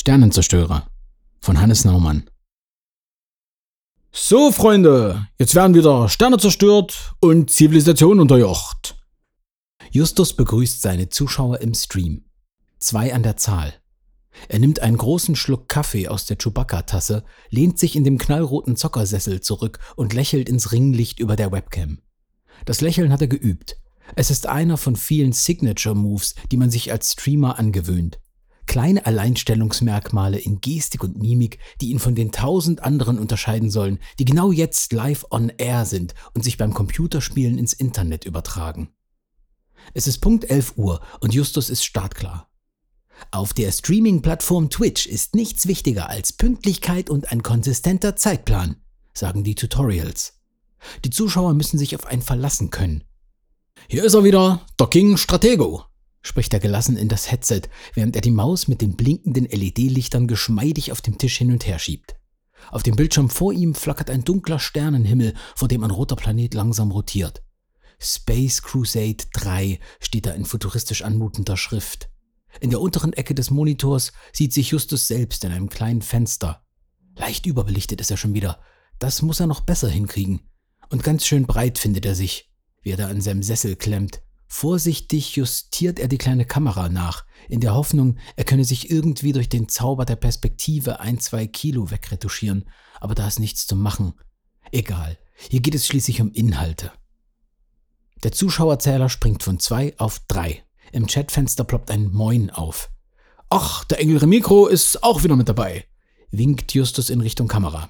Sternenzerstörer von Hannes Naumann. So, Freunde, jetzt werden wieder Sterne zerstört und Zivilisation unterjocht. Justus begrüßt seine Zuschauer im Stream. Zwei an der Zahl. Er nimmt einen großen Schluck Kaffee aus der Chewbacca-Tasse, lehnt sich in dem knallroten Zockersessel zurück und lächelt ins Ringlicht über der Webcam. Das Lächeln hat er geübt. Es ist einer von vielen Signature-Moves, die man sich als Streamer angewöhnt kleine Alleinstellungsmerkmale in Gestik und Mimik, die ihn von den tausend anderen unterscheiden sollen, die genau jetzt live on air sind und sich beim Computerspielen ins Internet übertragen. Es ist Punkt 11 Uhr und Justus ist startklar. Auf der Streaming-Plattform Twitch ist nichts wichtiger als Pünktlichkeit und ein konsistenter Zeitplan, sagen die Tutorials. Die Zuschauer müssen sich auf einen verlassen können. Hier ist er wieder, der King Stratego, spricht er gelassen in das Headset, während er die Maus mit den blinkenden LED-Lichtern geschmeidig auf dem Tisch hin und her schiebt. Auf dem Bildschirm vor ihm flackert ein dunkler Sternenhimmel, vor dem ein roter Planet langsam rotiert. Space Crusade 3 steht da in futuristisch anmutender Schrift. In der unteren Ecke des Monitors sieht sich Justus selbst in einem kleinen Fenster. Leicht überbelichtet ist er schon wieder. Das muss er noch besser hinkriegen. Und ganz schön breit findet er sich, wie er da an seinem Sessel klemmt, Vorsichtig justiert er die kleine Kamera nach, in der Hoffnung, er könne sich irgendwie durch den Zauber der Perspektive ein, zwei Kilo wegretuschieren, aber da ist nichts zu machen. Egal, hier geht es schließlich um Inhalte. Der Zuschauerzähler springt von zwei auf drei. Im Chatfenster ploppt ein Moin auf. Ach, der Engel Remikro ist auch wieder mit dabei, winkt Justus in Richtung Kamera.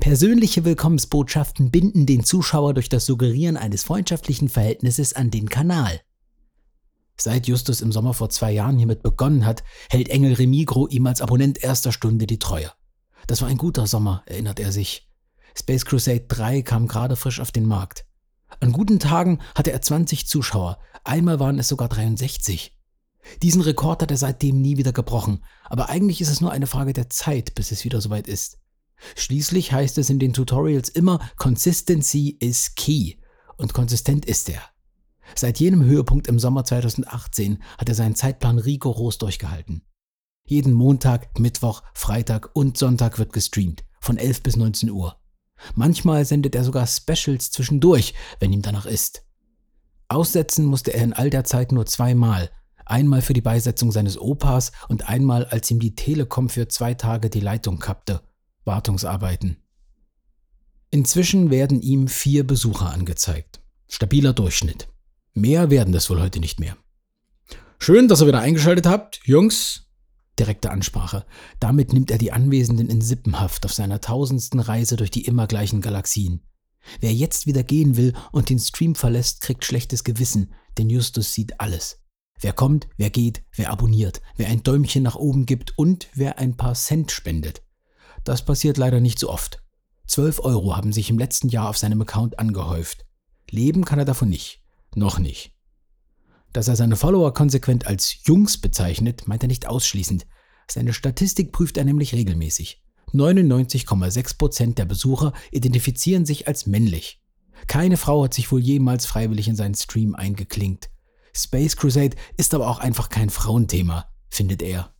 Persönliche Willkommensbotschaften binden den Zuschauer durch das Suggerieren eines freundschaftlichen Verhältnisses an den Kanal. Seit Justus im Sommer vor zwei Jahren hiermit begonnen hat, hält Engel Remigro ihm als Abonnent erster Stunde die Treue. Das war ein guter Sommer, erinnert er sich. Space Crusade 3 kam gerade frisch auf den Markt. An guten Tagen hatte er 20 Zuschauer, einmal waren es sogar 63. Diesen Rekord hat er seitdem nie wieder gebrochen, aber eigentlich ist es nur eine Frage der Zeit, bis es wieder soweit ist. Schließlich heißt es in den Tutorials immer, Consistency is key. Und konsistent ist er. Seit jenem Höhepunkt im Sommer 2018 hat er seinen Zeitplan rigoros durchgehalten. Jeden Montag, Mittwoch, Freitag und Sonntag wird gestreamt, von 11 bis 19 Uhr. Manchmal sendet er sogar Specials zwischendurch, wenn ihm danach ist. Aussetzen musste er in all der Zeit nur zweimal. Einmal für die Beisetzung seines Opas und einmal, als ihm die Telekom für zwei Tage die Leitung kappte Wartungsarbeiten. Inzwischen werden ihm vier Besucher angezeigt. Stabiler Durchschnitt. Mehr werden das wohl heute nicht mehr. Schön, dass ihr wieder eingeschaltet habt, Jungs. Direkte Ansprache. Damit nimmt er die Anwesenden in Sippenhaft auf seiner tausendsten Reise durch die immer gleichen Galaxien. Wer jetzt wieder gehen will und den Stream verlässt, kriegt schlechtes Gewissen, denn Justus sieht alles. Wer kommt, wer geht, wer abonniert, wer ein Däumchen nach oben gibt und wer ein paar Cent spendet. Das passiert leider nicht so oft. 12 Euro haben sich im letzten Jahr auf seinem Account angehäuft. Leben kann er davon nicht. Noch nicht. Dass er seine Follower konsequent als Jungs bezeichnet, meint er nicht ausschließend. Seine Statistik prüft er nämlich regelmäßig. 99,6% der Besucher identifizieren sich als männlich. Keine Frau hat sich wohl jemals freiwillig in seinen Stream eingeklinkt. Space Crusade ist aber auch einfach kein Frauenthema, findet er.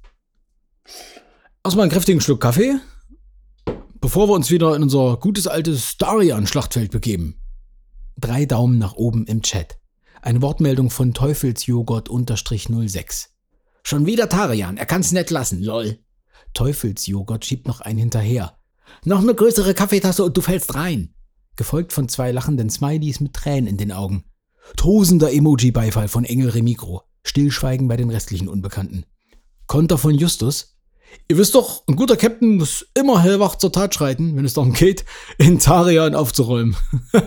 Erstmal einen kräftigen Schluck Kaffee bevor wir uns wieder in unser gutes altes Darian-Schlachtfeld begeben. Drei Daumen nach oben im Chat. Eine Wortmeldung von Teufelsjoghurt-06. Schon wieder Tarian, er kann's nicht lassen, lol. Teufelsjoghurt schiebt noch einen hinterher. Noch eine größere Kaffeetasse und du fällst rein. Gefolgt von zwei lachenden Smileys mit Tränen in den Augen. Tosender Emoji-Beifall von Engel Remigro. Stillschweigen bei den restlichen Unbekannten. Konter von Justus. Ihr wisst doch, ein guter Captain muss immer hellwach zur Tat schreiten, wenn es darum geht, Intarian aufzuräumen.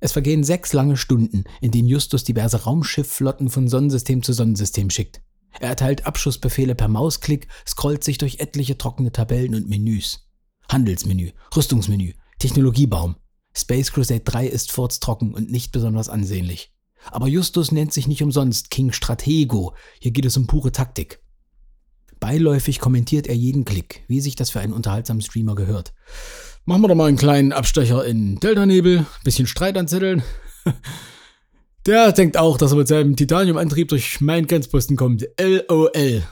es vergehen sechs lange Stunden, in denen Justus diverse Raumschiffflotten von Sonnensystem zu Sonnensystem schickt. Er erteilt Abschussbefehle per Mausklick, scrollt sich durch etliche trockene Tabellen und Menüs. Handelsmenü, Rüstungsmenü, Technologiebaum. Space Crusade 3 ist furztrocken und nicht besonders ansehnlich. Aber Justus nennt sich nicht umsonst King Stratego. Hier geht es um pure Taktik. Beiläufig kommentiert er jeden Klick, wie sich das für einen unterhaltsamen Streamer gehört. Machen wir doch mal einen kleinen Abstecher in Delta-Nebel, bisschen Streit anzetteln. Der denkt auch, dass er mit seinem Titanium-Antrieb durch meinen Grenzposten kommt. LOL.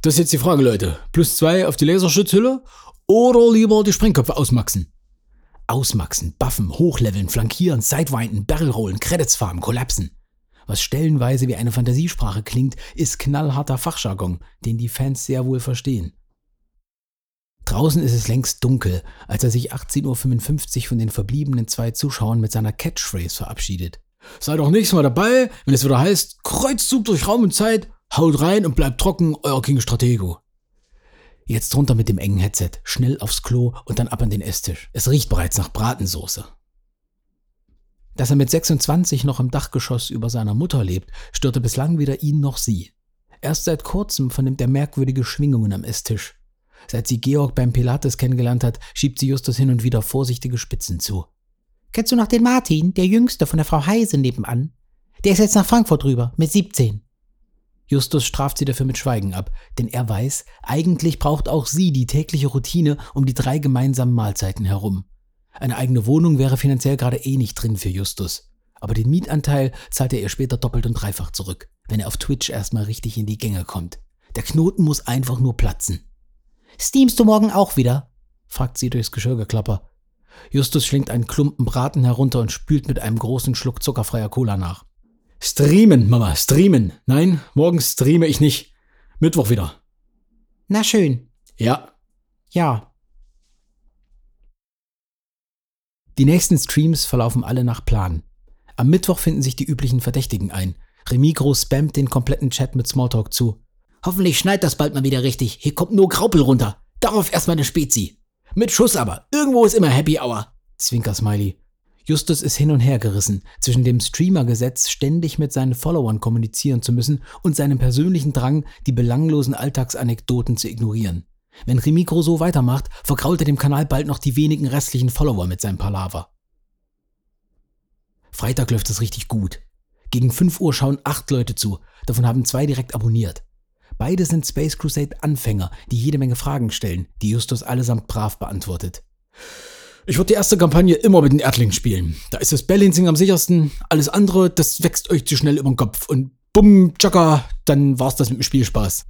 Das ist jetzt die Frage, Leute. Plus zwei auf die Laserschutzhülle oder lieber die Sprengköpfe ausmaxen? Ausmaxen, buffen, hochleveln, flankieren, sidewinden, barrelrollen, Credits farmen, kollapsen. Was stellenweise wie eine Fantasiesprache klingt, ist knallharter Fachjargon, den die Fans sehr wohl verstehen. Draußen ist es längst dunkel, als er sich 18.55 Uhr von den verbliebenen zwei Zuschauern mit seiner Catchphrase verabschiedet. Seid auch nächstes Mal dabei, wenn es wieder heißt, Kreuzzug durch Raum und Zeit, haut rein und bleibt trocken, euer King Stratego. Jetzt runter mit dem engen Headset, schnell aufs Klo und dann ab an den Esstisch. Es riecht bereits nach Bratensoße. Dass er mit 26 noch im Dachgeschoss über seiner Mutter lebt, störte bislang weder ihn noch sie. Erst seit kurzem vernimmt er merkwürdige Schwingungen am Esstisch. Seit sie Georg beim Pilates kennengelernt hat, schiebt sie Justus hin und wieder vorsichtige Spitzen zu. Kennst du noch den Martin, der Jüngste von der Frau Heise nebenan? Der ist jetzt nach Frankfurt rüber, mit 17. Justus straft sie dafür mit Schweigen ab, denn er weiß, eigentlich braucht auch sie die tägliche Routine um die drei gemeinsamen Mahlzeiten herum. Eine eigene Wohnung wäre finanziell gerade eh nicht drin für Justus. Aber den Mietanteil zahlt er ihr später doppelt und dreifach zurück, wenn er auf Twitch erstmal richtig in die Gänge kommt. Der Knoten muss einfach nur platzen. Steamst du morgen auch wieder? fragt sie durchs Geschirrgeklapper. Justus schlingt einen Klumpen Braten herunter und spült mit einem großen Schluck zuckerfreier Cola nach. Streamen, Mama, streamen. Nein, morgen streame ich nicht. Mittwoch wieder. Na schön. Ja. Ja. Die nächsten Streams verlaufen alle nach Plan. Am Mittwoch finden sich die üblichen Verdächtigen ein. Remigro spammt den kompletten Chat mit Smalltalk zu. Hoffentlich schneit das bald mal wieder richtig. Hier kommt nur Graupel runter. Darauf erstmal eine Spezi. Mit Schuss aber. Irgendwo ist immer Happy Hour. Zwinker Smiley. Justus ist hin und her gerissen zwischen dem Streamer-Gesetz, ständig mit seinen Followern kommunizieren zu müssen, und seinem persönlichen Drang, die belanglosen Alltagsanekdoten zu ignorieren. Wenn Remikro so weitermacht, vergrault er dem Kanal bald noch die wenigen restlichen Follower mit seinem Palaver. Freitag läuft es richtig gut. Gegen 5 Uhr schauen acht Leute zu, davon haben zwei direkt abonniert. Beide sind Space Crusade Anfänger, die jede Menge Fragen stellen, die Justus allesamt brav beantwortet. Ich würde die erste Kampagne immer mit den Erdlingen spielen. Da ist das Balancing am sichersten. Alles andere, das wächst euch zu schnell über den Kopf. Und bumm, tschakka, dann war's das mit dem Spielspaß.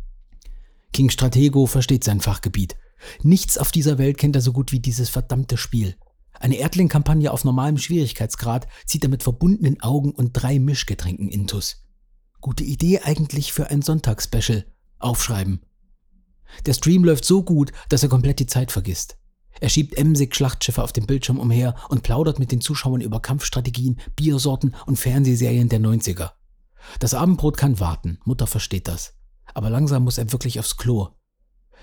King Stratego versteht sein Fachgebiet. Nichts auf dieser Welt kennt er so gut wie dieses verdammte Spiel. Eine Erdling-Kampagne auf normalem Schwierigkeitsgrad zieht er mit verbundenen Augen und drei Mischgetränken intus. Gute Idee eigentlich für ein Sonntagsspecial. Aufschreiben. Der Stream läuft so gut, dass er komplett die Zeit vergisst. Er schiebt emsig Schlachtschiffe auf dem Bildschirm umher und plaudert mit den Zuschauern über Kampfstrategien, Biersorten und Fernsehserien der 90er. Das Abendbrot kann warten, Mutter versteht das. Aber langsam muss er wirklich aufs Klo.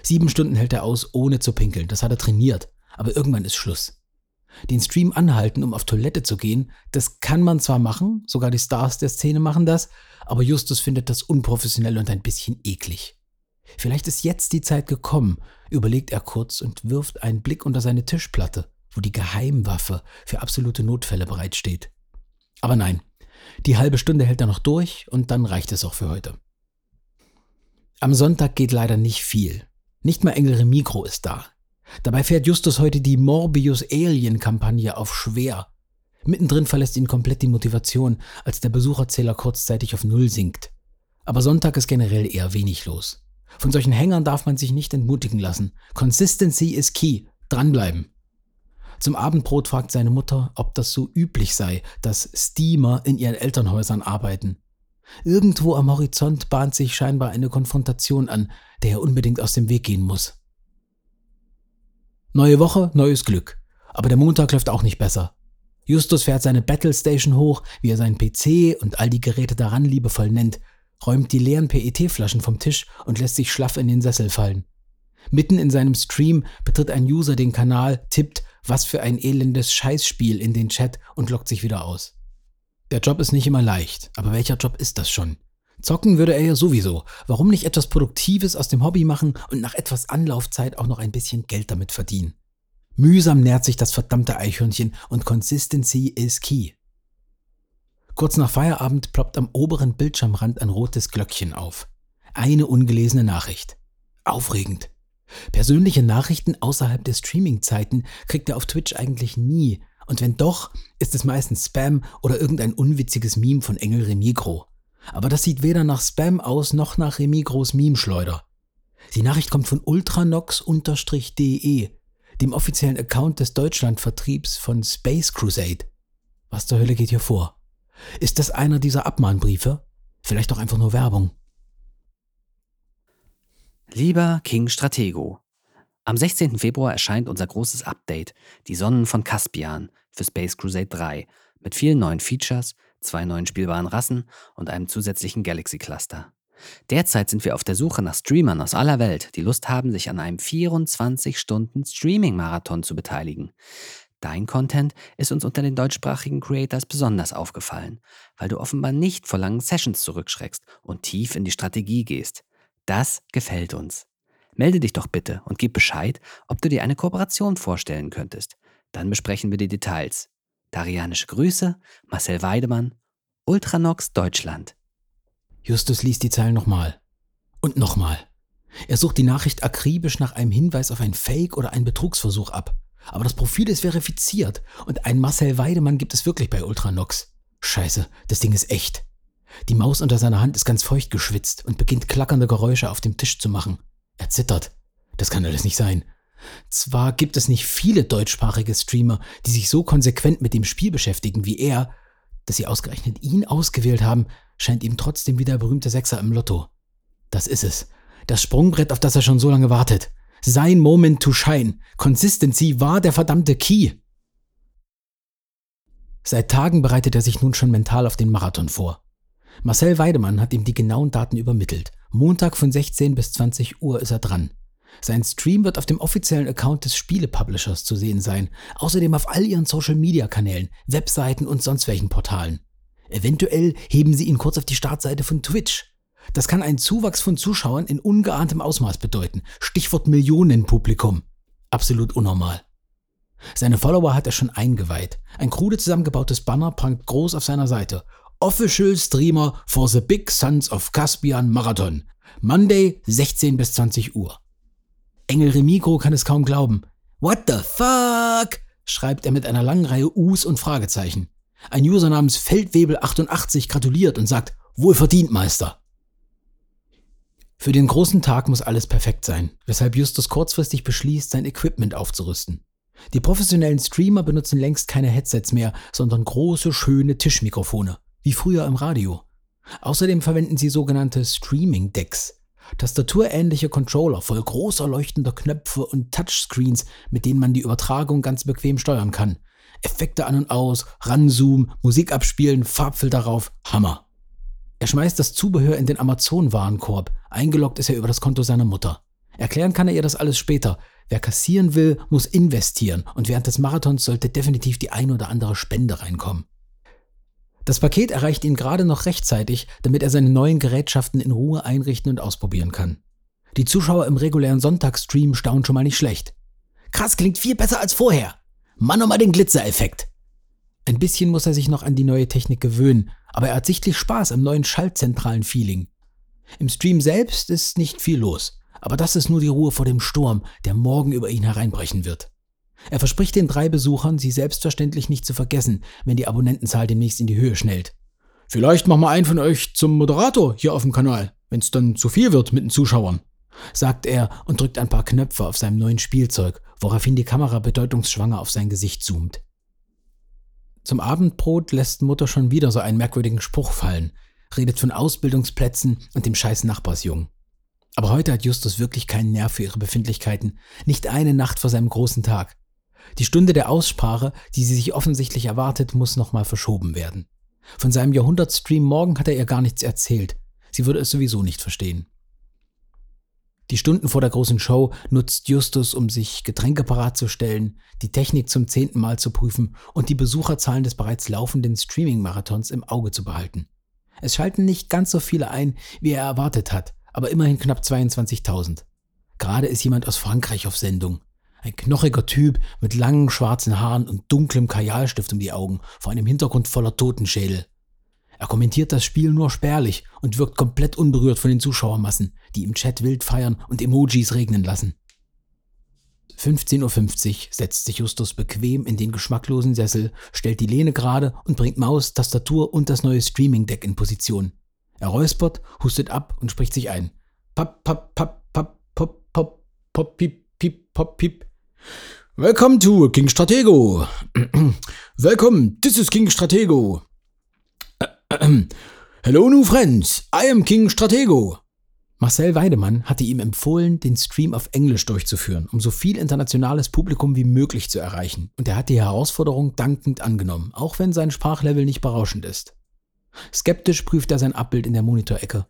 Sieben Stunden hält er aus, ohne zu pinkeln. Das hat er trainiert. Aber irgendwann ist Schluss. Den Stream anhalten, um auf Toilette zu gehen, das kann man zwar machen, sogar die Stars der Szene machen das, aber Justus findet das unprofessionell und ein bisschen eklig. Vielleicht ist jetzt die Zeit gekommen, überlegt er kurz und wirft einen Blick unter seine Tischplatte, wo die Geheimwaffe für absolute Notfälle bereitsteht. Aber nein, die halbe Stunde hält er noch durch und dann reicht es auch für heute. Am Sonntag geht leider nicht viel. Nicht mal Engel Mikro ist da. Dabei fährt Justus heute die Morbius Alien Kampagne auf schwer. Mittendrin verlässt ihn komplett die Motivation, als der Besucherzähler kurzzeitig auf Null sinkt. Aber Sonntag ist generell eher wenig los. Von solchen Hängern darf man sich nicht entmutigen lassen. Consistency is key. Dranbleiben. Zum Abendbrot fragt seine Mutter, ob das so üblich sei, dass Steamer in ihren Elternhäusern arbeiten. Irgendwo am Horizont bahnt sich scheinbar eine Konfrontation an, der er unbedingt aus dem Weg gehen muss. Neue Woche, neues Glück. Aber der Montag läuft auch nicht besser. Justus fährt seine Battle Station hoch, wie er seinen PC und all die Geräte daran liebevoll nennt, räumt die leeren PET-Flaschen vom Tisch und lässt sich schlaff in den Sessel fallen. Mitten in seinem Stream betritt ein User den Kanal, tippt, was für ein elendes Scheißspiel in den Chat und lockt sich wieder aus. Der Job ist nicht immer leicht, aber welcher Job ist das schon? Zocken würde er ja sowieso. Warum nicht etwas Produktives aus dem Hobby machen und nach etwas Anlaufzeit auch noch ein bisschen Geld damit verdienen? Mühsam nährt sich das verdammte Eichhörnchen und Consistency is key. Kurz nach Feierabend ploppt am oberen Bildschirmrand ein rotes Glöckchen auf. Eine ungelesene Nachricht. Aufregend. Persönliche Nachrichten außerhalb der Streaming-Zeiten kriegt er auf Twitch eigentlich nie. Und wenn doch, ist es meistens Spam oder irgendein unwitziges Meme von Engel Remigro. Aber das sieht weder nach Spam aus noch nach Remigros Meme-Schleuder. Die Nachricht kommt von ultranox-de, dem offiziellen Account des Deutschlandvertriebs von Space Crusade. Was zur Hölle geht hier vor? Ist das einer dieser Abmahnbriefe? Vielleicht auch einfach nur Werbung. Lieber King Stratego, am 16. Februar erscheint unser großes Update, die Sonnen von Caspian für Space Crusade 3, mit vielen neuen Features, zwei neuen spielbaren Rassen und einem zusätzlichen Galaxy Cluster. Derzeit sind wir auf der Suche nach Streamern aus aller Welt, die Lust haben, sich an einem 24-Stunden-Streaming-Marathon zu beteiligen. Dein Content ist uns unter den deutschsprachigen Creators besonders aufgefallen, weil du offenbar nicht vor langen Sessions zurückschreckst und tief in die Strategie gehst. Das gefällt uns. Melde dich doch bitte und gib Bescheid, ob du dir eine Kooperation vorstellen könntest. Dann besprechen wir die Details. Darianische Grüße, Marcel Weidemann, Ultranox Deutschland. Justus liest die Zeilen nochmal. Und nochmal. Er sucht die Nachricht akribisch nach einem Hinweis auf ein Fake oder einen Betrugsversuch ab. Aber das Profil ist verifiziert und ein Marcel Weidemann gibt es wirklich bei Ultranox. Scheiße, das Ding ist echt. Die Maus unter seiner Hand ist ganz feucht geschwitzt und beginnt klackernde Geräusche auf dem Tisch zu machen. Er zittert. Das kann alles nicht sein. Zwar gibt es nicht viele deutschsprachige Streamer, die sich so konsequent mit dem Spiel beschäftigen wie er, dass sie ausgerechnet ihn ausgewählt haben, scheint ihm trotzdem wie der berühmte Sechser im Lotto. Das ist es. Das Sprungbrett, auf das er schon so lange wartet. Sein Moment to shine. Consistency war der verdammte Key. Seit Tagen bereitet er sich nun schon mental auf den Marathon vor. Marcel Weidemann hat ihm die genauen Daten übermittelt. Montag von 16 bis 20 Uhr ist er dran. Sein Stream wird auf dem offiziellen Account des Spielepublishers zu sehen sein, außerdem auf all ihren Social-Media-Kanälen, Webseiten und sonst welchen Portalen. Eventuell heben sie ihn kurz auf die Startseite von Twitch. Das kann einen Zuwachs von Zuschauern in ungeahntem Ausmaß bedeuten. Stichwort Millionenpublikum. Absolut unnormal. Seine Follower hat er schon eingeweiht. Ein krude zusammengebautes Banner prangt groß auf seiner Seite. Official Streamer for the Big Sons of Caspian Marathon. Monday 16 bis 20 Uhr. Engel Remigro kann es kaum glauben. What the fuck? schreibt er mit einer langen Reihe Us und Fragezeichen. Ein User namens Feldwebel88 gratuliert und sagt, wohlverdient, Meister. Für den großen Tag muss alles perfekt sein, weshalb Justus kurzfristig beschließt, sein Equipment aufzurüsten. Die professionellen Streamer benutzen längst keine Headsets mehr, sondern große, schöne Tischmikrofone, wie früher im Radio. Außerdem verwenden sie sogenannte Streaming-Decks, tastaturähnliche Controller voll großer leuchtender Knöpfe und Touchscreens, mit denen man die Übertragung ganz bequem steuern kann. Effekte an und aus, ranzoomen, Musik abspielen, Farbfilter drauf, Hammer. Er schmeißt das Zubehör in den Amazon-Warenkorb. Eingeloggt ist er über das Konto seiner Mutter. Erklären kann er ihr das alles später. Wer kassieren will, muss investieren und während des Marathons sollte definitiv die ein oder andere Spende reinkommen. Das Paket erreicht ihn gerade noch rechtzeitig, damit er seine neuen Gerätschaften in Ruhe einrichten und ausprobieren kann. Die Zuschauer im regulären Sonntagsstream staunen schon mal nicht schlecht. Krass, klingt viel besser als vorher. Mann, um mal den Glitzereffekt. Ein bisschen muss er sich noch an die neue Technik gewöhnen, aber er hat sichtlich Spaß am neuen schaltzentralen Feeling. Im Stream selbst ist nicht viel los, aber das ist nur die Ruhe vor dem Sturm, der morgen über ihn hereinbrechen wird. Er verspricht den drei Besuchern, sie selbstverständlich nicht zu vergessen, wenn die Abonnentenzahl demnächst in die Höhe schnellt. Vielleicht machen wir einen von euch zum Moderator hier auf dem Kanal, wenn es dann zu viel wird mit den Zuschauern sagt er und drückt ein paar Knöpfe auf seinem neuen Spielzeug, woraufhin die Kamera bedeutungsschwanger auf sein Gesicht zoomt. Zum Abendbrot lässt Mutter schon wieder so einen merkwürdigen Spruch fallen, redet von Ausbildungsplätzen und dem scheiß Nachbarsjungen. Aber heute hat Justus wirklich keinen Nerv für ihre Befindlichkeiten, nicht eine Nacht vor seinem großen Tag. Die Stunde der Aussprache, die sie sich offensichtlich erwartet, muss nochmal verschoben werden. Von seinem Jahrhundertstream morgen hat er ihr gar nichts erzählt. Sie würde es sowieso nicht verstehen. Die Stunden vor der großen Show nutzt Justus, um sich Getränke parat zu stellen, die Technik zum zehnten Mal zu prüfen und die Besucherzahlen des bereits laufenden Streaming-Marathons im Auge zu behalten. Es schalten nicht ganz so viele ein, wie er erwartet hat, aber immerhin knapp 22.000. Gerade ist jemand aus Frankreich auf Sendung. Ein knochiger Typ mit langen schwarzen Haaren und dunklem Kajalstift um die Augen vor einem Hintergrund voller Totenschädel. Er kommentiert das Spiel nur spärlich und wirkt komplett unberührt von den Zuschauermassen, die im Chat wild feiern und Emojis regnen lassen. 15.50 Uhr setzt sich Justus bequem in den geschmacklosen Sessel, stellt die Lehne gerade und bringt Maus, Tastatur und das neue Streaming-Deck in Position. Er räuspert, hustet ab und spricht sich ein. Papp, papp, papp, papp, pop, piep, piep, pop, piep. Welcome to King Stratego. Welcome, this is King Stratego. Hello, new friends. I am King Stratego. Marcel Weidemann hatte ihm empfohlen, den Stream auf Englisch durchzuführen, um so viel internationales Publikum wie möglich zu erreichen. Und er hat die Herausforderung dankend angenommen, auch wenn sein Sprachlevel nicht berauschend ist. Skeptisch prüft er sein Abbild in der Monitorecke.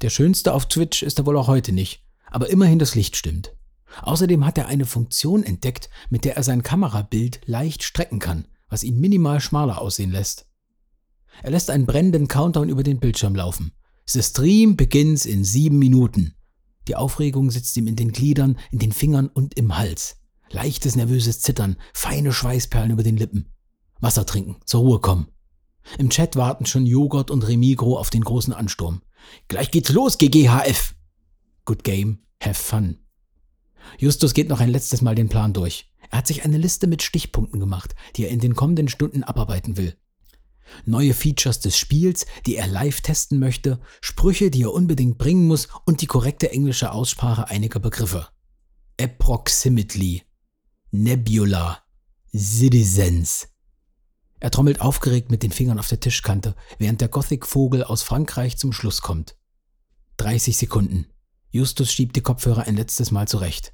Der schönste auf Twitch ist er wohl auch heute nicht, aber immerhin das Licht stimmt. Außerdem hat er eine Funktion entdeckt, mit der er sein Kamerabild leicht strecken kann, was ihn minimal schmaler aussehen lässt. Er lässt einen brennenden Countdown über den Bildschirm laufen. The stream begins in sieben Minuten. Die Aufregung sitzt ihm in den Gliedern, in den Fingern und im Hals. Leichtes nervöses Zittern, feine Schweißperlen über den Lippen. Wasser trinken, zur Ruhe kommen. Im Chat warten schon Joghurt und Remigro auf den großen Ansturm. Gleich geht's los, GGHF! Good game, have fun. Justus geht noch ein letztes Mal den Plan durch. Er hat sich eine Liste mit Stichpunkten gemacht, die er in den kommenden Stunden abarbeiten will neue Features des Spiels, die er live testen möchte, Sprüche, die er unbedingt bringen muss und die korrekte englische Aussprache einiger Begriffe. Approximately, Nebula, Citizens. Er trommelt aufgeregt mit den Fingern auf der Tischkante, während der Gothic-Vogel aus Frankreich zum Schluss kommt. 30 Sekunden. Justus schiebt die Kopfhörer ein letztes Mal zurecht.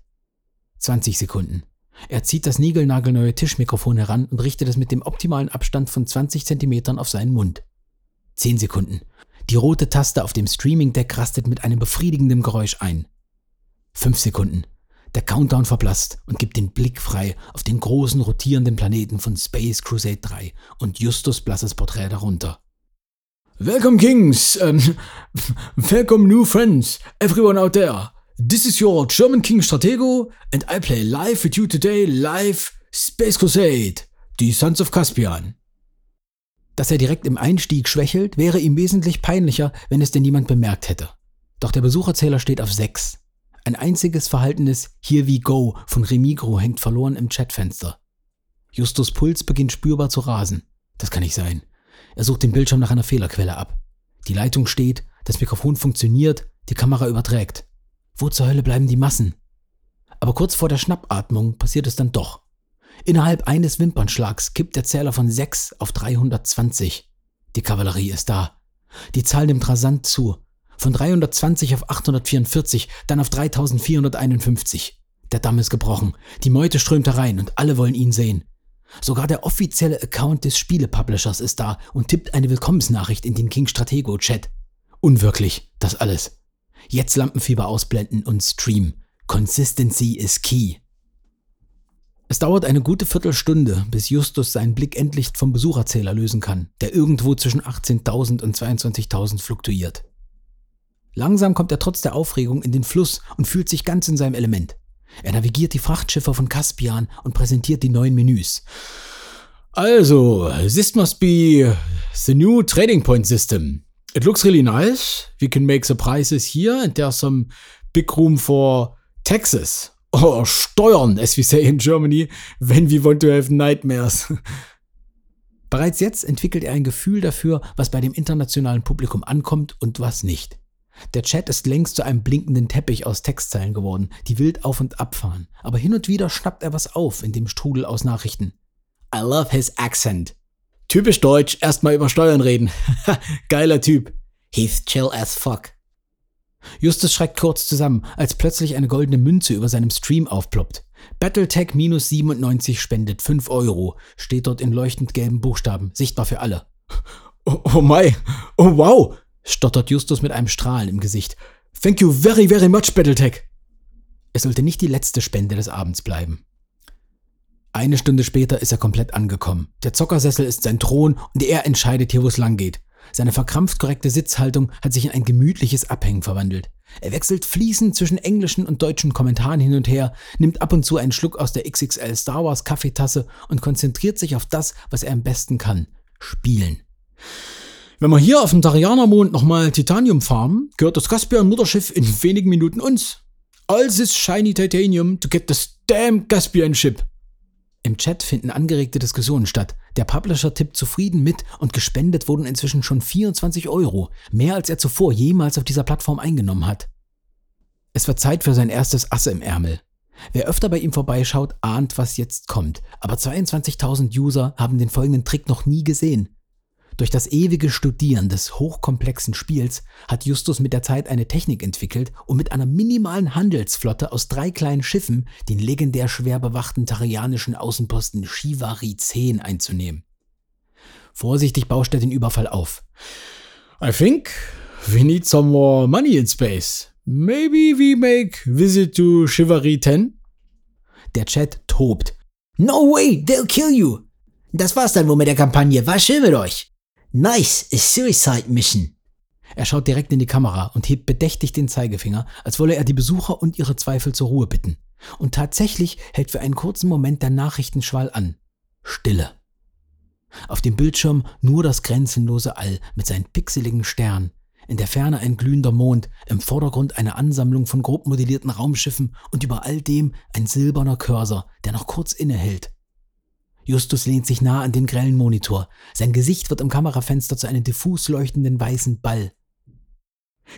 20 Sekunden. Er zieht das niegelnagelneue Tischmikrofon heran und richtet es mit dem optimalen Abstand von 20 Zentimetern auf seinen Mund. 10 Sekunden. Die rote Taste auf dem Streaming-Deck rastet mit einem befriedigenden Geräusch ein. 5 Sekunden. Der Countdown verblasst und gibt den Blick frei auf den großen rotierenden Planeten von Space Crusade 3 und Justus blasses Porträt darunter. Welcome Kings, um, welcome new friends, everyone out there. This is your German King Stratego and I play live with you today live Space Crusade, die Sons of Caspian. Dass er direkt im Einstieg schwächelt, wäre ihm wesentlich peinlicher, wenn es denn niemand bemerkt hätte. Doch der Besucherzähler steht auf 6. Ein einziges verhaltenes Here we go von Remigro hängt verloren im Chatfenster. Justus Puls beginnt spürbar zu rasen. Das kann nicht sein. Er sucht den Bildschirm nach einer Fehlerquelle ab. Die Leitung steht, das Mikrofon funktioniert, die Kamera überträgt. Wo zur Hölle bleiben die Massen? Aber kurz vor der Schnappatmung passiert es dann doch. Innerhalb eines Wimpernschlags kippt der Zähler von 6 auf 320. Die Kavallerie ist da. Die Zahl nimmt rasant zu. Von 320 auf 844, dann auf 3451. Der Damm ist gebrochen. Die Meute strömt herein und alle wollen ihn sehen. Sogar der offizielle Account des Spielepublishers ist da und tippt eine Willkommensnachricht in den King Stratego Chat. Unwirklich, das alles. Jetzt Lampenfieber ausblenden und streamen. Consistency is key. Es dauert eine gute Viertelstunde, bis Justus seinen Blick endlich vom Besucherzähler lösen kann, der irgendwo zwischen 18.000 und 22.000 fluktuiert. Langsam kommt er trotz der Aufregung in den Fluss und fühlt sich ganz in seinem Element. Er navigiert die Frachtschiffe von Caspian und präsentiert die neuen Menüs. Also, this must be the new trading point system. It looks really nice. We can make surprises here, and there's some big room for taxes or Steuern, as we say in Germany, when we want to have nightmares. Bereits jetzt entwickelt er ein Gefühl dafür, was bei dem internationalen Publikum ankommt und was nicht. Der Chat ist längst zu einem blinkenden Teppich aus Textzeilen geworden, die wild auf und abfahren. Aber hin und wieder schnappt er was auf in dem Strudel aus Nachrichten. I love his accent. Typisch deutsch, erstmal über Steuern reden. Geiler Typ. He's chill as fuck. Justus schreckt kurz zusammen, als plötzlich eine goldene Münze über seinem Stream aufploppt. Battletech minus 97 spendet 5 Euro, steht dort in leuchtend gelben Buchstaben, sichtbar für alle. Oh, oh my, oh wow, stottert Justus mit einem Strahlen im Gesicht. Thank you very, very much, Battletech. Es sollte nicht die letzte Spende des Abends bleiben. Eine Stunde später ist er komplett angekommen. Der Zockersessel ist sein Thron und er entscheidet hier, wo es lang geht. Seine verkrampft korrekte Sitzhaltung hat sich in ein gemütliches Abhängen verwandelt. Er wechselt fließend zwischen englischen und deutschen Kommentaren hin und her, nimmt ab und zu einen Schluck aus der XXL Star Wars Kaffeetasse und konzentriert sich auf das, was er am besten kann: Spielen. Wenn wir hier auf dem Tarianermond nochmal Titanium farmen, gehört das Caspian-Mutterschiff in wenigen Minuten uns. All this shiny titanium to get this damn Caspian ship. Im Chat finden angeregte Diskussionen statt. Der Publisher tippt zufrieden mit und gespendet wurden inzwischen schon 24 Euro, mehr als er zuvor jemals auf dieser Plattform eingenommen hat. Es wird Zeit für sein erstes Ass im Ärmel. Wer öfter bei ihm vorbeischaut, ahnt, was jetzt kommt. Aber 22.000 User haben den folgenden Trick noch nie gesehen. Durch das ewige Studieren des hochkomplexen Spiels hat Justus mit der Zeit eine Technik entwickelt, um mit einer minimalen Handelsflotte aus drei kleinen Schiffen den legendär schwer bewachten tarianischen Außenposten Shivari 10 einzunehmen. Vorsichtig bauscht er den Überfall auf. I think we need some more money in space. Maybe we make visit to Shivari 10? Der Chat tobt. No way, they'll kill you. Das war's dann wohl mit der Kampagne. War schön euch. Nice, a suicide mission. Er schaut direkt in die Kamera und hebt bedächtig den Zeigefinger, als wolle er die Besucher und ihre Zweifel zur Ruhe bitten. Und tatsächlich hält für einen kurzen Moment der Nachrichtenschwall an. Stille. Auf dem Bildschirm nur das grenzenlose All mit seinen pixeligen Sternen, in der Ferne ein glühender Mond, im Vordergrund eine Ansammlung von grob modellierten Raumschiffen und über all dem ein silberner Cursor, der noch kurz innehält. Justus lehnt sich nah an den grellen Monitor. Sein Gesicht wird im Kamerafenster zu einem diffus leuchtenden weißen Ball.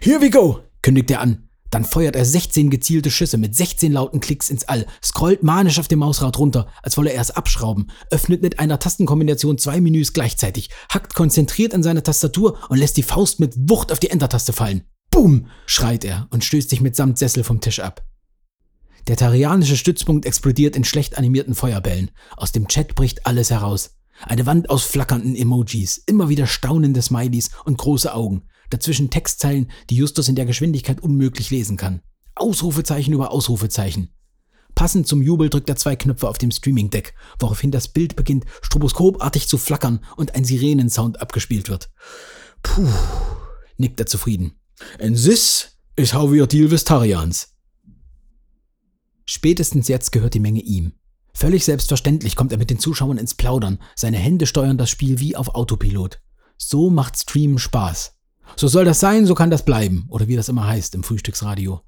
Here we go, kündigt er an. Dann feuert er 16 gezielte Schüsse mit 16 lauten Klicks ins All, scrollt manisch auf dem Mausrad runter, als wolle er es abschrauben, öffnet mit einer Tastenkombination zwei Menüs gleichzeitig, hackt konzentriert an seine Tastatur und lässt die Faust mit Wucht auf die Enter-Taste fallen. Boom! schreit er und stößt sich mit samt Sessel vom Tisch ab. Der tarianische Stützpunkt explodiert in schlecht animierten Feuerbällen. Aus dem Chat bricht alles heraus. Eine Wand aus flackernden Emojis, immer wieder staunende Smileys und große Augen. Dazwischen Textzeilen, die Justus in der Geschwindigkeit unmöglich lesen kann. Ausrufezeichen über Ausrufezeichen. Passend zum Jubel drückt er zwei Knöpfe auf dem Streaming-Deck, woraufhin das Bild beginnt, stroboskopartig zu flackern und ein Sirenensound abgespielt wird. Puh, nickt er zufrieden. And this is how we deal with Tarians. Spätestens jetzt gehört die Menge ihm. Völlig selbstverständlich kommt er mit den Zuschauern ins Plaudern, seine Hände steuern das Spiel wie auf Autopilot. So macht Streamen Spaß. So soll das sein, so kann das bleiben, oder wie das immer heißt im Frühstücksradio.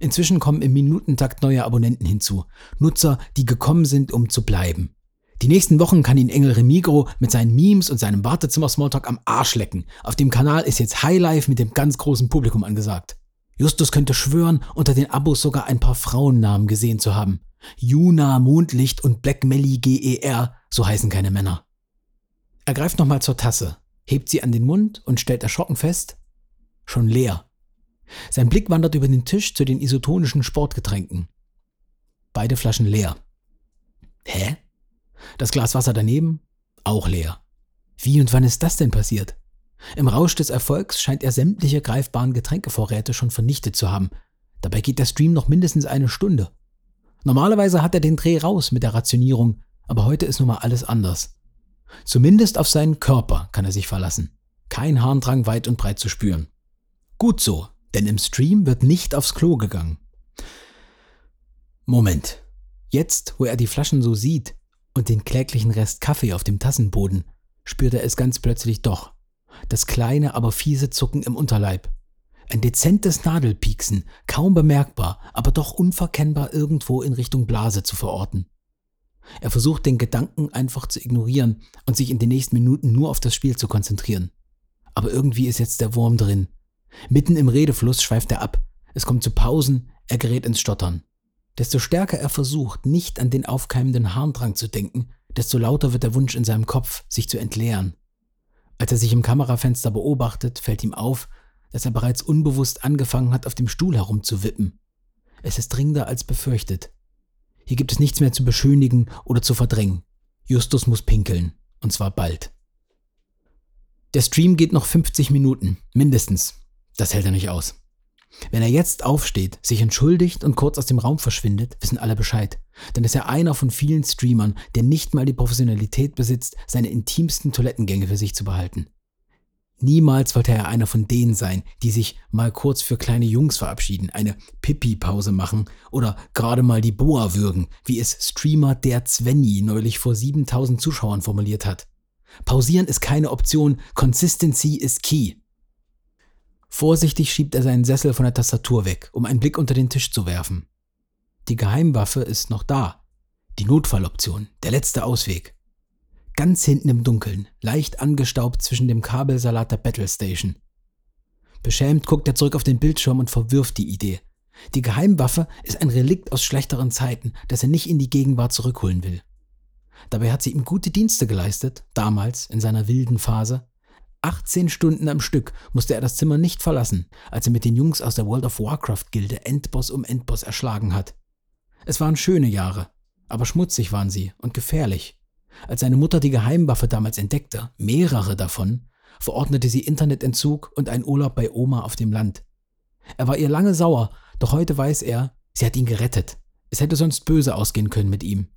Inzwischen kommen im Minutentakt neue Abonnenten hinzu, Nutzer, die gekommen sind, um zu bleiben. Die nächsten Wochen kann ihn Engel Remigro mit seinen Memes und seinem Wartezimmer-Smalltalk am Arsch lecken. Auf dem Kanal ist jetzt Highlife mit dem ganz großen Publikum angesagt. Justus könnte schwören, unter den Abos sogar ein paar Frauennamen gesehen zu haben. Juna Mondlicht und Black Melly GER, so heißen keine Männer. Er greift nochmal zur Tasse, hebt sie an den Mund und stellt erschrocken fest, schon leer. Sein Blick wandert über den Tisch zu den isotonischen Sportgetränken. Beide Flaschen leer. Hä? Das Glas Wasser daneben? Auch leer. Wie und wann ist das denn passiert? Im Rausch des Erfolgs scheint er sämtliche greifbaren Getränkevorräte schon vernichtet zu haben. Dabei geht der Stream noch mindestens eine Stunde. Normalerweise hat er den Dreh raus mit der Rationierung, aber heute ist nun mal alles anders. Zumindest auf seinen Körper kann er sich verlassen. Kein Harndrang weit und breit zu spüren. Gut so, denn im Stream wird nicht aufs Klo gegangen. Moment. Jetzt, wo er die Flaschen so sieht und den kläglichen Rest Kaffee auf dem Tassenboden, spürt er es ganz plötzlich doch das kleine, aber fiese Zucken im Unterleib. Ein dezentes Nadelpieksen, kaum bemerkbar, aber doch unverkennbar irgendwo in Richtung Blase zu verorten. Er versucht den Gedanken einfach zu ignorieren und sich in den nächsten Minuten nur auf das Spiel zu konzentrieren. Aber irgendwie ist jetzt der Wurm drin. Mitten im Redefluss schweift er ab. Es kommt zu Pausen, er gerät ins Stottern. Desto stärker er versucht, nicht an den aufkeimenden Harndrang zu denken, desto lauter wird der Wunsch in seinem Kopf, sich zu entleeren. Als er sich im Kamerafenster beobachtet, fällt ihm auf, dass er bereits unbewusst angefangen hat, auf dem Stuhl herumzuwippen. Es ist dringender als befürchtet. Hier gibt es nichts mehr zu beschönigen oder zu verdrängen. Justus muss pinkeln, und zwar bald. Der Stream geht noch 50 Minuten, mindestens. Das hält er nicht aus. Wenn er jetzt aufsteht, sich entschuldigt und kurz aus dem Raum verschwindet, wissen alle Bescheid. Dann ist er einer von vielen Streamern, der nicht mal die Professionalität besitzt, seine intimsten Toilettengänge für sich zu behalten. Niemals wollte er einer von denen sein, die sich mal kurz für kleine Jungs verabschieden, eine Pipi-Pause machen oder gerade mal die Boa würgen, wie es Streamer der Zwenny neulich vor 7000 Zuschauern formuliert hat. Pausieren ist keine Option, Consistency ist key. Vorsichtig schiebt er seinen Sessel von der Tastatur weg, um einen Blick unter den Tisch zu werfen. Die Geheimwaffe ist noch da. Die Notfalloption, der letzte Ausweg. Ganz hinten im Dunkeln, leicht angestaubt zwischen dem Kabelsalat der Battle Station. Beschämt guckt er zurück auf den Bildschirm und verwirft die Idee. Die Geheimwaffe ist ein Relikt aus schlechteren Zeiten, das er nicht in die Gegenwart zurückholen will. Dabei hat sie ihm gute Dienste geleistet, damals in seiner wilden Phase. 18 Stunden am Stück musste er das Zimmer nicht verlassen, als er mit den Jungs aus der World of Warcraft Gilde Endboss um Endboss erschlagen hat. Es waren schöne Jahre, aber schmutzig waren sie und gefährlich. Als seine Mutter die Geheimwaffe damals entdeckte, mehrere davon, verordnete sie Internetentzug und einen Urlaub bei Oma auf dem Land. Er war ihr lange sauer, doch heute weiß er, sie hat ihn gerettet. Es hätte sonst böse ausgehen können mit ihm.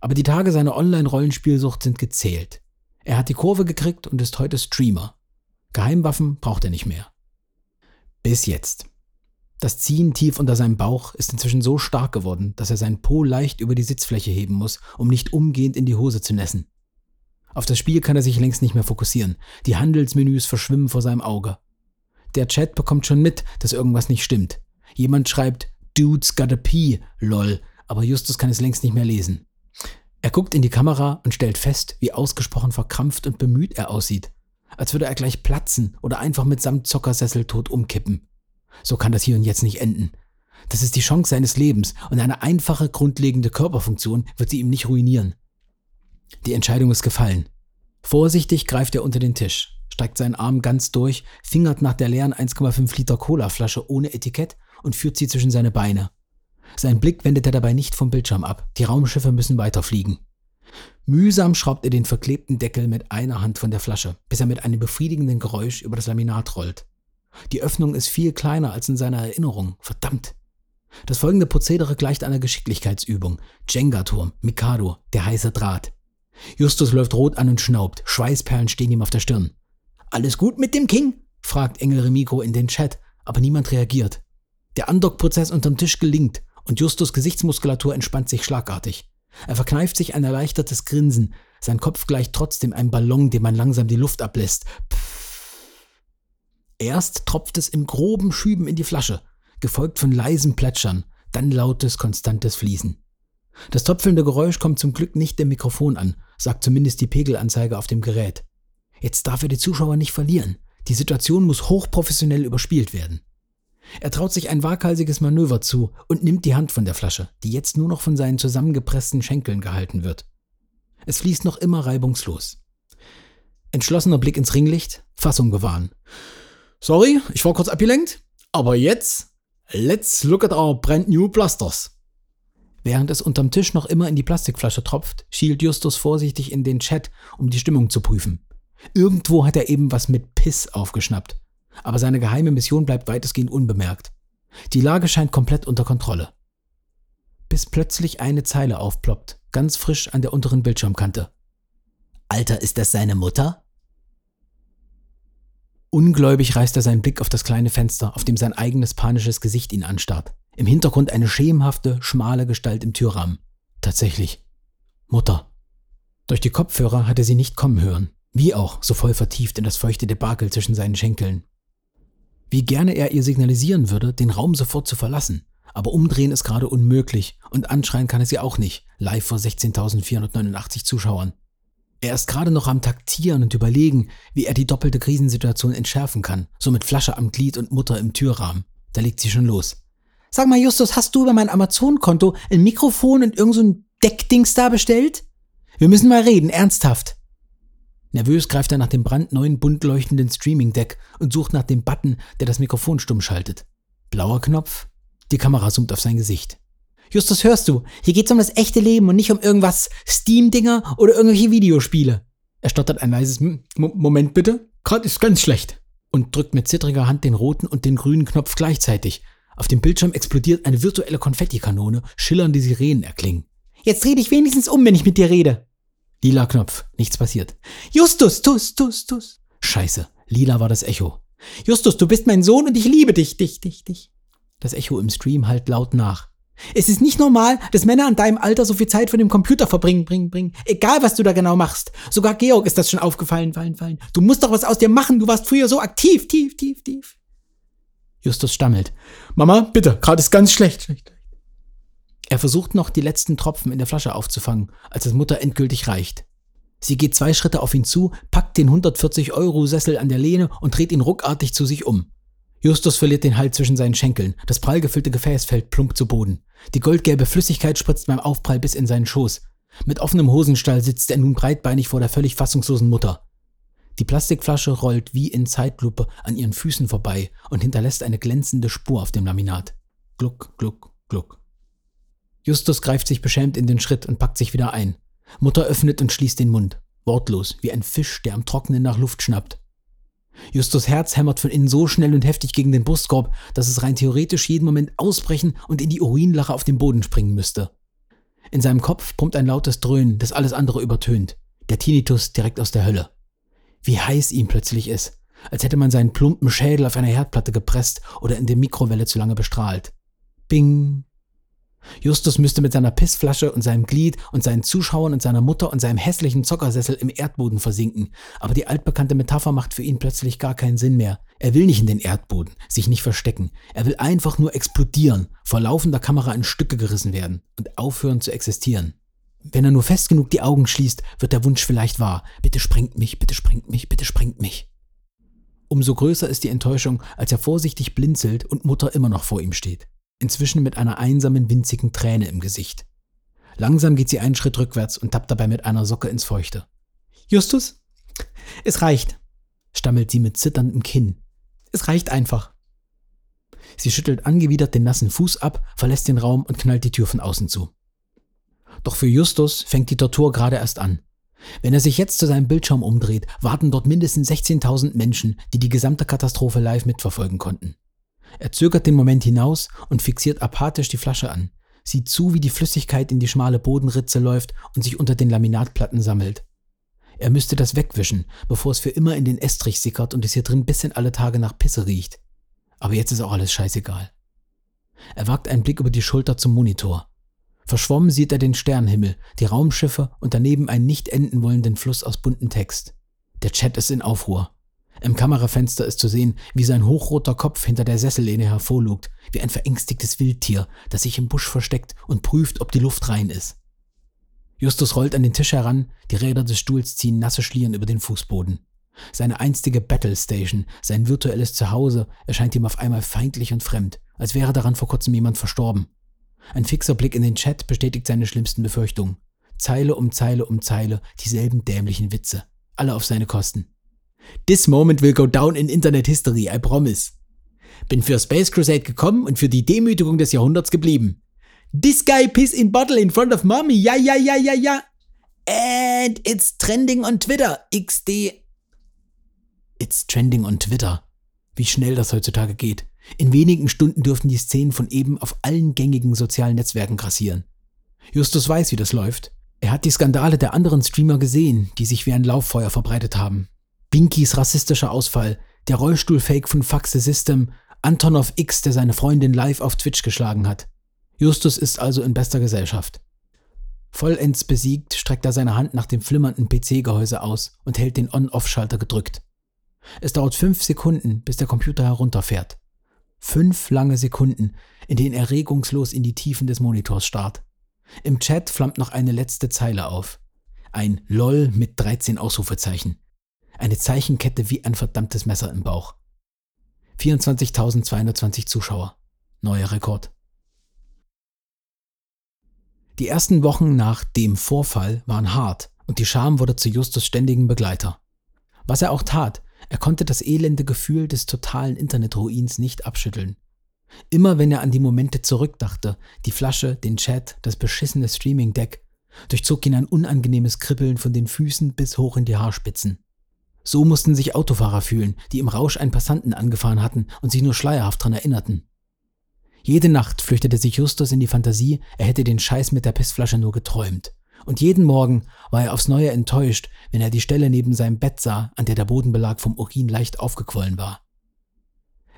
Aber die Tage seiner Online-Rollenspielsucht sind gezählt. Er hat die Kurve gekriegt und ist heute Streamer. Geheimwaffen braucht er nicht mehr. Bis jetzt. Das Ziehen tief unter seinem Bauch ist inzwischen so stark geworden, dass er seinen Po leicht über die Sitzfläche heben muss, um nicht umgehend in die Hose zu nässen. Auf das Spiel kann er sich längst nicht mehr fokussieren. Die Handelsmenüs verschwimmen vor seinem Auge. Der Chat bekommt schon mit, dass irgendwas nicht stimmt. Jemand schreibt Dude's got a pee, lol, aber Justus kann es längst nicht mehr lesen. Er guckt in die Kamera und stellt fest, wie ausgesprochen verkrampft und bemüht er aussieht. Als würde er gleich platzen oder einfach mit samt Zockersessel tot umkippen. So kann das hier und jetzt nicht enden. Das ist die Chance seines Lebens und eine einfache, grundlegende Körperfunktion wird sie ihm nicht ruinieren. Die Entscheidung ist gefallen. Vorsichtig greift er unter den Tisch, steigt seinen Arm ganz durch, fingert nach der leeren 1,5 Liter Colaflasche ohne Etikett und führt sie zwischen seine Beine. Sein Blick wendet er dabei nicht vom Bildschirm ab. Die Raumschiffe müssen weiterfliegen. Mühsam schraubt er den verklebten Deckel mit einer Hand von der Flasche, bis er mit einem befriedigenden Geräusch über das Laminat rollt. Die Öffnung ist viel kleiner als in seiner Erinnerung. Verdammt! Das folgende Prozedere gleicht einer Geschicklichkeitsübung. Jenga-Turm, Mikado, der heiße Draht. Justus läuft rot an und schnaubt. Schweißperlen stehen ihm auf der Stirn. Alles gut mit dem King? fragt Engel Remiko in den Chat, aber niemand reagiert. Der Andock-Prozess unterm Tisch gelingt und Justus Gesichtsmuskulatur entspannt sich schlagartig. Er verkneift sich ein erleichtertes Grinsen. Sein Kopf gleicht trotzdem einem Ballon, dem man langsam die Luft ablässt. Pff. Erst tropft es in groben Schüben in die Flasche, gefolgt von leisem Plätschern, dann lautes, konstantes Fließen. Das topfelnde Geräusch kommt zum Glück nicht dem Mikrofon an, sagt zumindest die Pegelanzeige auf dem Gerät. Jetzt darf er die Zuschauer nicht verlieren. Die Situation muss hochprofessionell überspielt werden. Er traut sich ein waghalsiges Manöver zu und nimmt die Hand von der Flasche, die jetzt nur noch von seinen zusammengepressten Schenkeln gehalten wird. Es fließt noch immer reibungslos. Entschlossener Blick ins Ringlicht, Fassung gewahren. Sorry, ich war kurz abgelenkt, aber jetzt, let's look at our brand new blasters. Während es unterm Tisch noch immer in die Plastikflasche tropft, schielt Justus vorsichtig in den Chat, um die Stimmung zu prüfen. Irgendwo hat er eben was mit Piss aufgeschnappt aber seine geheime Mission bleibt weitestgehend unbemerkt. Die Lage scheint komplett unter Kontrolle. Bis plötzlich eine Zeile aufploppt, ganz frisch an der unteren Bildschirmkante. Alter, ist das seine Mutter? Ungläubig reißt er seinen Blick auf das kleine Fenster, auf dem sein eigenes panisches Gesicht ihn anstarrt. Im Hintergrund eine schemenhafte, schmale Gestalt im Türrahmen. Tatsächlich. Mutter. Durch die Kopfhörer hat er sie nicht kommen hören. Wie auch, so voll vertieft in das feuchte Debakel zwischen seinen Schenkeln. Wie gerne er ihr signalisieren würde, den Raum sofort zu verlassen. Aber umdrehen ist gerade unmöglich und anschreien kann er sie auch nicht, live vor 16.489 Zuschauern. Er ist gerade noch am Taktieren und überlegen, wie er die doppelte Krisensituation entschärfen kann, so mit Flasche am Glied und Mutter im Türrahmen. Da legt sie schon los. Sag mal, Justus, hast du über mein Amazon-Konto ein Mikrofon und irgend so ein Deckdings da bestellt? Wir müssen mal reden, ernsthaft. Nervös greift er nach dem brandneuen, bunt leuchtenden Streaming-Deck und sucht nach dem Button, der das Mikrofon stumm schaltet. Blauer Knopf. Die Kamera zoomt auf sein Gesicht. Justus, hörst du? Hier geht's um das echte Leben und nicht um irgendwas Steam-Dinger oder irgendwelche Videospiele. Er stottert ein leises M Moment bitte. Gerade ist ganz schlecht. Und drückt mit zittriger Hand den roten und den grünen Knopf gleichzeitig. Auf dem Bildschirm explodiert eine virtuelle Konfettikanone, schillernde Sirenen erklingen. Jetzt dreh dich wenigstens um, wenn ich mit dir rede. Lila Knopf. Nichts passiert. Justus, tus, tus, tus. Scheiße. Lila war das Echo. Justus, du bist mein Sohn und ich liebe dich, dich, dich, dich. Das Echo im Stream halt laut nach. Es ist nicht normal, dass Männer an deinem Alter so viel Zeit vor dem Computer verbringen, bringen, bringen. Egal, was du da genau machst. Sogar Georg ist das schon aufgefallen, fallen, fallen. Du musst doch was aus dir machen. Du warst früher so aktiv, tief, tief, tief. Justus stammelt. Mama, bitte, gerade ist ganz schlecht, schlecht. Er versucht noch, die letzten Tropfen in der Flasche aufzufangen, als es Mutter endgültig reicht. Sie geht zwei Schritte auf ihn zu, packt den 140-Euro-Sessel an der Lehne und dreht ihn ruckartig zu sich um. Justus verliert den Halt zwischen seinen Schenkeln. Das prall gefüllte Gefäß fällt plump zu Boden. Die goldgelbe Flüssigkeit spritzt beim Aufprall bis in seinen Schoß. Mit offenem Hosenstall sitzt er nun breitbeinig vor der völlig fassungslosen Mutter. Die Plastikflasche rollt wie in Zeitlupe an ihren Füßen vorbei und hinterlässt eine glänzende Spur auf dem Laminat. Gluck, gluck, gluck. Justus greift sich beschämt in den Schritt und packt sich wieder ein. Mutter öffnet und schließt den Mund. Wortlos, wie ein Fisch, der am Trockenen nach Luft schnappt. Justus Herz hämmert von innen so schnell und heftig gegen den Brustkorb, dass es rein theoretisch jeden Moment ausbrechen und in die Urinlache auf den Boden springen müsste. In seinem Kopf pumpt ein lautes Dröhnen, das alles andere übertönt. Der Tinnitus direkt aus der Hölle. Wie heiß ihm plötzlich ist, als hätte man seinen plumpen Schädel auf eine Herdplatte gepresst oder in der Mikrowelle zu lange bestrahlt. Bing, Justus müsste mit seiner Pissflasche und seinem Glied und seinen Zuschauern und seiner Mutter und seinem hässlichen Zockersessel im Erdboden versinken. Aber die altbekannte Metapher macht für ihn plötzlich gar keinen Sinn mehr. Er will nicht in den Erdboden, sich nicht verstecken. Er will einfach nur explodieren, vor laufender Kamera in Stücke gerissen werden und aufhören zu existieren. Wenn er nur fest genug die Augen schließt, wird der Wunsch vielleicht wahr. Bitte sprengt mich, bitte sprengt mich, bitte sprengt mich. Umso größer ist die Enttäuschung, als er vorsichtig blinzelt und Mutter immer noch vor ihm steht inzwischen mit einer einsamen, winzigen Träne im Gesicht. Langsam geht sie einen Schritt rückwärts und tappt dabei mit einer Socke ins Feuchte. Justus? Es reicht, stammelt sie mit zitterndem Kinn. Es reicht einfach. Sie schüttelt angewidert den nassen Fuß ab, verlässt den Raum und knallt die Tür von außen zu. Doch für Justus fängt die Tortur gerade erst an. Wenn er sich jetzt zu seinem Bildschirm umdreht, warten dort mindestens 16.000 Menschen, die die gesamte Katastrophe live mitverfolgen konnten. Er zögert den Moment hinaus und fixiert apathisch die Flasche an, sieht zu, wie die Flüssigkeit in die schmale Bodenritze läuft und sich unter den Laminatplatten sammelt. Er müsste das wegwischen, bevor es für immer in den Estrich sickert und es hier drin bis in alle Tage nach Pisse riecht. Aber jetzt ist auch alles scheißegal. Er wagt einen Blick über die Schulter zum Monitor. Verschwommen sieht er den Sternenhimmel, die Raumschiffe und daneben einen nicht enden wollenden Fluss aus buntem Text. Der Chat ist in Aufruhr. Im Kamerafenster ist zu sehen, wie sein hochroter Kopf hinter der Sessellehne hervorlugt, wie ein verängstigtes Wildtier, das sich im Busch versteckt und prüft, ob die Luft rein ist. Justus rollt an den Tisch heran, die Räder des Stuhls ziehen nasse Schlieren über den Fußboden. Seine einstige Battle Station, sein virtuelles Zuhause, erscheint ihm auf einmal feindlich und fremd, als wäre daran vor kurzem jemand verstorben. Ein fixer Blick in den Chat bestätigt seine schlimmsten Befürchtungen. Zeile um Zeile um Zeile dieselben dämlichen Witze, alle auf seine Kosten. This moment will go down in Internet History, I promise. Bin für Space Crusade gekommen und für die Demütigung des Jahrhunderts geblieben. This guy piss in bottle in front of mommy, ja, ja, ja, ja, ja. And it's trending on Twitter, XD. It's trending on Twitter. Wie schnell das heutzutage geht. In wenigen Stunden dürften die Szenen von eben auf allen gängigen sozialen Netzwerken grassieren. Justus weiß, wie das läuft. Er hat die Skandale der anderen Streamer gesehen, die sich wie ein Lauffeuer verbreitet haben. Binkys rassistischer Ausfall, der Rollstuhlfake von Fax the System, Antonov X, der seine Freundin live auf Twitch geschlagen hat. Justus ist also in bester Gesellschaft. Vollends besiegt streckt er seine Hand nach dem flimmernden PC-Gehäuse aus und hält den On-Off-Schalter gedrückt. Es dauert fünf Sekunden, bis der Computer herunterfährt. Fünf lange Sekunden, in denen er regungslos in die Tiefen des Monitors starrt. Im Chat flammt noch eine letzte Zeile auf. Ein LOL mit 13 Ausrufezeichen. Eine Zeichenkette wie ein verdammtes Messer im Bauch. 24.220 Zuschauer. Neuer Rekord. Die ersten Wochen nach dem Vorfall waren hart und die Scham wurde zu Justus ständigen Begleiter. Was er auch tat, er konnte das elende Gefühl des totalen Internetruins nicht abschütteln. Immer wenn er an die Momente zurückdachte, die Flasche, den Chat, das beschissene Streaming-Deck, durchzog ihn ein unangenehmes Kribbeln von den Füßen bis hoch in die Haarspitzen. So mussten sich Autofahrer fühlen, die im Rausch einen Passanten angefahren hatten und sich nur schleierhaft daran erinnerten. Jede Nacht flüchtete sich Justus in die Fantasie, er hätte den Scheiß mit der Pissflasche nur geträumt. Und jeden Morgen war er aufs Neue enttäuscht, wenn er die Stelle neben seinem Bett sah, an der der Bodenbelag vom Urin leicht aufgequollen war.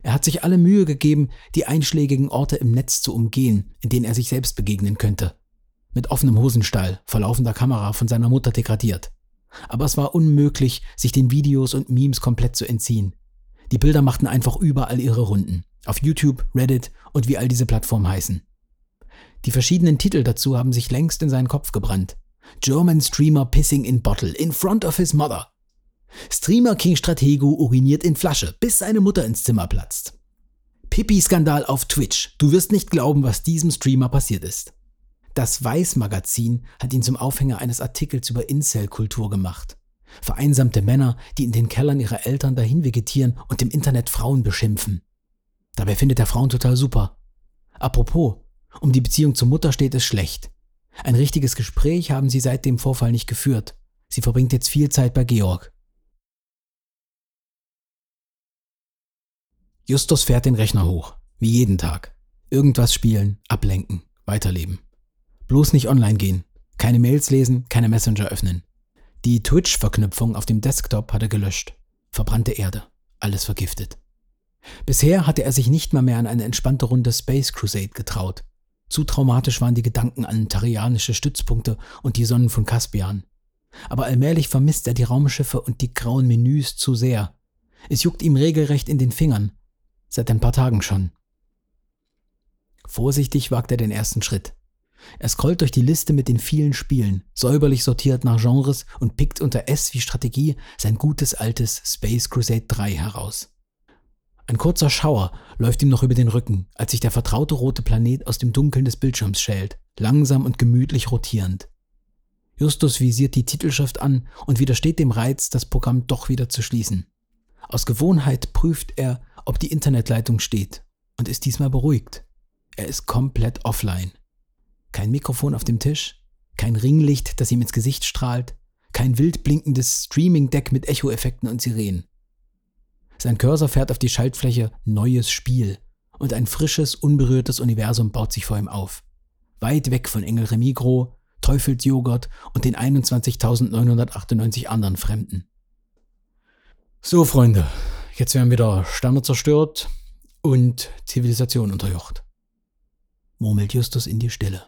Er hat sich alle Mühe gegeben, die einschlägigen Orte im Netz zu umgehen, in denen er sich selbst begegnen könnte. Mit offenem Hosenstall, verlaufender Kamera von seiner Mutter degradiert. Aber es war unmöglich, sich den Videos und Memes komplett zu entziehen. Die Bilder machten einfach überall ihre Runden. Auf YouTube, Reddit und wie all diese Plattformen heißen. Die verschiedenen Titel dazu haben sich längst in seinen Kopf gebrannt. German Streamer pissing in bottle in front of his mother. Streamer King Stratego uriniert in Flasche, bis seine Mutter ins Zimmer platzt. Pippi-Skandal auf Twitch. Du wirst nicht glauben, was diesem Streamer passiert ist. Das Weiß-Magazin hat ihn zum Aufhänger eines Artikels über Incel-Kultur gemacht. Vereinsamte Männer, die in den Kellern ihrer Eltern dahin vegetieren und im Internet Frauen beschimpfen. Dabei findet er Frauen total super. Apropos, um die Beziehung zur Mutter steht es schlecht. Ein richtiges Gespräch haben sie seit dem Vorfall nicht geführt. Sie verbringt jetzt viel Zeit bei Georg. Justus fährt den Rechner hoch, wie jeden Tag. Irgendwas spielen, ablenken, weiterleben. Bloß nicht online gehen, keine Mails lesen, keine Messenger öffnen. Die Twitch-Verknüpfung auf dem Desktop hat er gelöscht. Verbrannte Erde, alles vergiftet. Bisher hatte er sich nicht mal mehr an eine entspannte Runde Space Crusade getraut. Zu traumatisch waren die Gedanken an tarianische Stützpunkte und die Sonnen von Caspian. Aber allmählich vermisst er die Raumschiffe und die grauen Menüs zu sehr. Es juckt ihm regelrecht in den Fingern. Seit ein paar Tagen schon. Vorsichtig wagt er den ersten Schritt. Er scrollt durch die Liste mit den vielen Spielen, säuberlich sortiert nach Genres und pickt unter S wie Strategie sein gutes altes Space Crusade 3 heraus. Ein kurzer Schauer läuft ihm noch über den Rücken, als sich der vertraute rote Planet aus dem Dunkeln des Bildschirms schält, langsam und gemütlich rotierend. Justus visiert die Titelschrift an und widersteht dem Reiz, das Programm doch wieder zu schließen. Aus Gewohnheit prüft er, ob die Internetleitung steht und ist diesmal beruhigt. Er ist komplett offline. Kein Mikrofon auf dem Tisch, kein Ringlicht, das ihm ins Gesicht strahlt, kein wild blinkendes Streaming-Deck mit Echoeffekten und Sirenen. Sein Cursor fährt auf die Schaltfläche Neues Spiel und ein frisches, unberührtes Universum baut sich vor ihm auf. Weit weg von Engel Remigro, Teufelsjoghurt und den 21.998 anderen Fremden. So, Freunde, jetzt werden wieder Sterne zerstört und Zivilisation unterjocht. Murmelt Justus in die Stille.